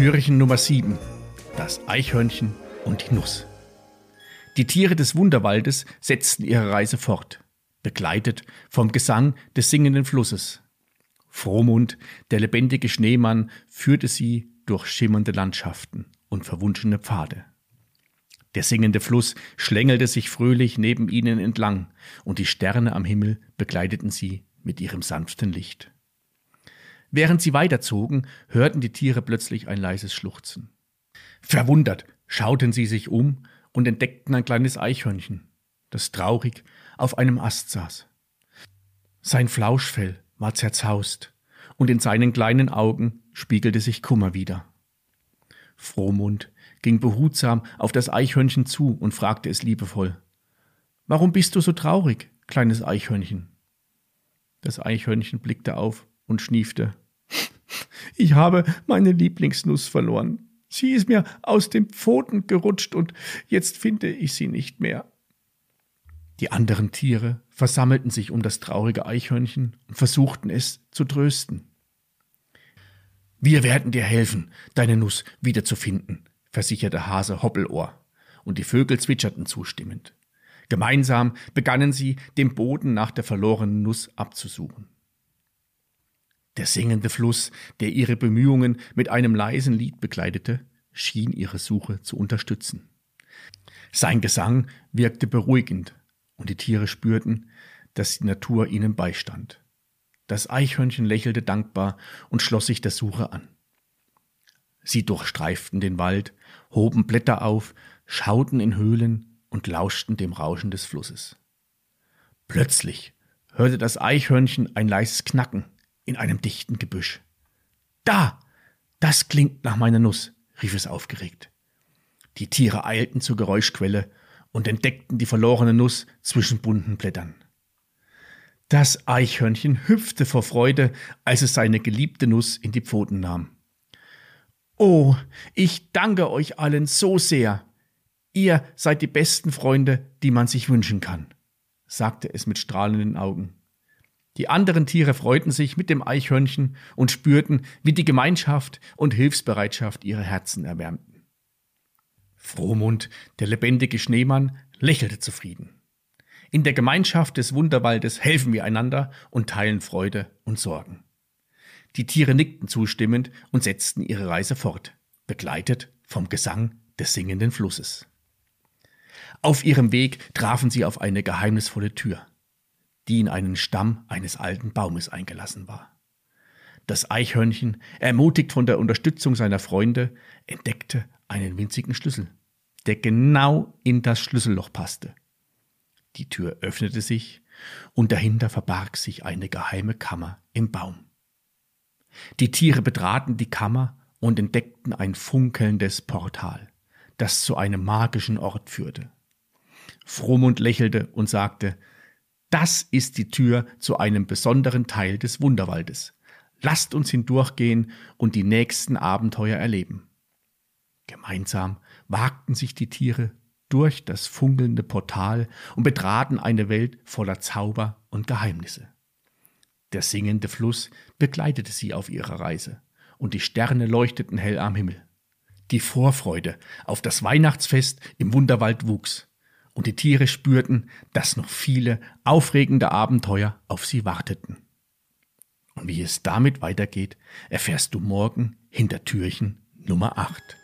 Türchen Nummer 7. Das Eichhörnchen und die Nuss. Die Tiere des Wunderwaldes setzten ihre Reise fort, begleitet vom Gesang des singenden Flusses. Frohmund, der lebendige Schneemann, führte sie durch schimmernde Landschaften und verwunschene Pfade. Der singende Fluss schlängelte sich fröhlich neben ihnen entlang, und die Sterne am Himmel begleiteten sie mit ihrem sanften Licht. Während sie weiterzogen, hörten die Tiere plötzlich ein leises Schluchzen. Verwundert schauten sie sich um und entdeckten ein kleines Eichhörnchen, das traurig auf einem Ast saß. Sein Flauschfell war zerzaust, und in seinen kleinen Augen spiegelte sich Kummer wider. Frohmund ging behutsam auf das Eichhörnchen zu und fragte es liebevoll Warum bist du so traurig, kleines Eichhörnchen? Das Eichhörnchen blickte auf und schniefte. Ich habe meine Lieblingsnuss verloren. Sie ist mir aus den Pfoten gerutscht und jetzt finde ich sie nicht mehr. Die anderen Tiere versammelten sich um das traurige Eichhörnchen und versuchten es zu trösten. Wir werden dir helfen, deine Nuss wiederzufinden, versicherte Hase Hoppelohr, und die Vögel zwitscherten zustimmend. Gemeinsam begannen sie, den Boden nach der verlorenen Nuss abzusuchen. Der singende Fluss, der ihre Bemühungen mit einem leisen Lied begleitete, schien ihre Suche zu unterstützen. Sein Gesang wirkte beruhigend, und die Tiere spürten, dass die Natur ihnen beistand. Das Eichhörnchen lächelte dankbar und schloss sich der Suche an. Sie durchstreiften den Wald, hoben Blätter auf, schauten in Höhlen und lauschten dem Rauschen des Flusses. Plötzlich hörte das Eichhörnchen ein leises Knacken in einem dichten Gebüsch. Da! Das klingt nach meiner Nuss, rief es aufgeregt. Die Tiere eilten zur Geräuschquelle und entdeckten die verlorene Nuss zwischen bunten Blättern. Das Eichhörnchen hüpfte vor Freude, als es seine geliebte Nuss in die Pfoten nahm. Oh, ich danke euch allen so sehr, Ihr seid die besten Freunde, die man sich wünschen kann, sagte es mit strahlenden Augen. Die anderen Tiere freuten sich mit dem Eichhörnchen und spürten, wie die Gemeinschaft und Hilfsbereitschaft ihre Herzen erwärmten. Frohmund, der lebendige Schneemann, lächelte zufrieden. In der Gemeinschaft des Wunderwaldes helfen wir einander und teilen Freude und Sorgen. Die Tiere nickten zustimmend und setzten ihre Reise fort, begleitet vom Gesang des singenden Flusses. Auf ihrem Weg trafen sie auf eine geheimnisvolle Tür, die in einen Stamm eines alten Baumes eingelassen war. Das Eichhörnchen, ermutigt von der Unterstützung seiner Freunde, entdeckte einen winzigen Schlüssel, der genau in das Schlüsselloch passte. Die Tür öffnete sich und dahinter verbarg sich eine geheime Kammer im Baum. Die Tiere betraten die Kammer und entdeckten ein funkelndes Portal, das zu einem magischen Ort führte. Frohmund lächelte und sagte, das ist die Tür zu einem besonderen Teil des Wunderwaldes. Lasst uns hindurchgehen und die nächsten Abenteuer erleben. Gemeinsam wagten sich die Tiere durch das funkelnde Portal und betraten eine Welt voller Zauber und Geheimnisse. Der singende Fluss begleitete sie auf ihrer Reise, und die Sterne leuchteten hell am Himmel. Die Vorfreude auf das Weihnachtsfest im Wunderwald wuchs, und die Tiere spürten, dass noch viele aufregende Abenteuer auf sie warteten. Und wie es damit weitergeht, erfährst du morgen hinter Türchen Nummer 8.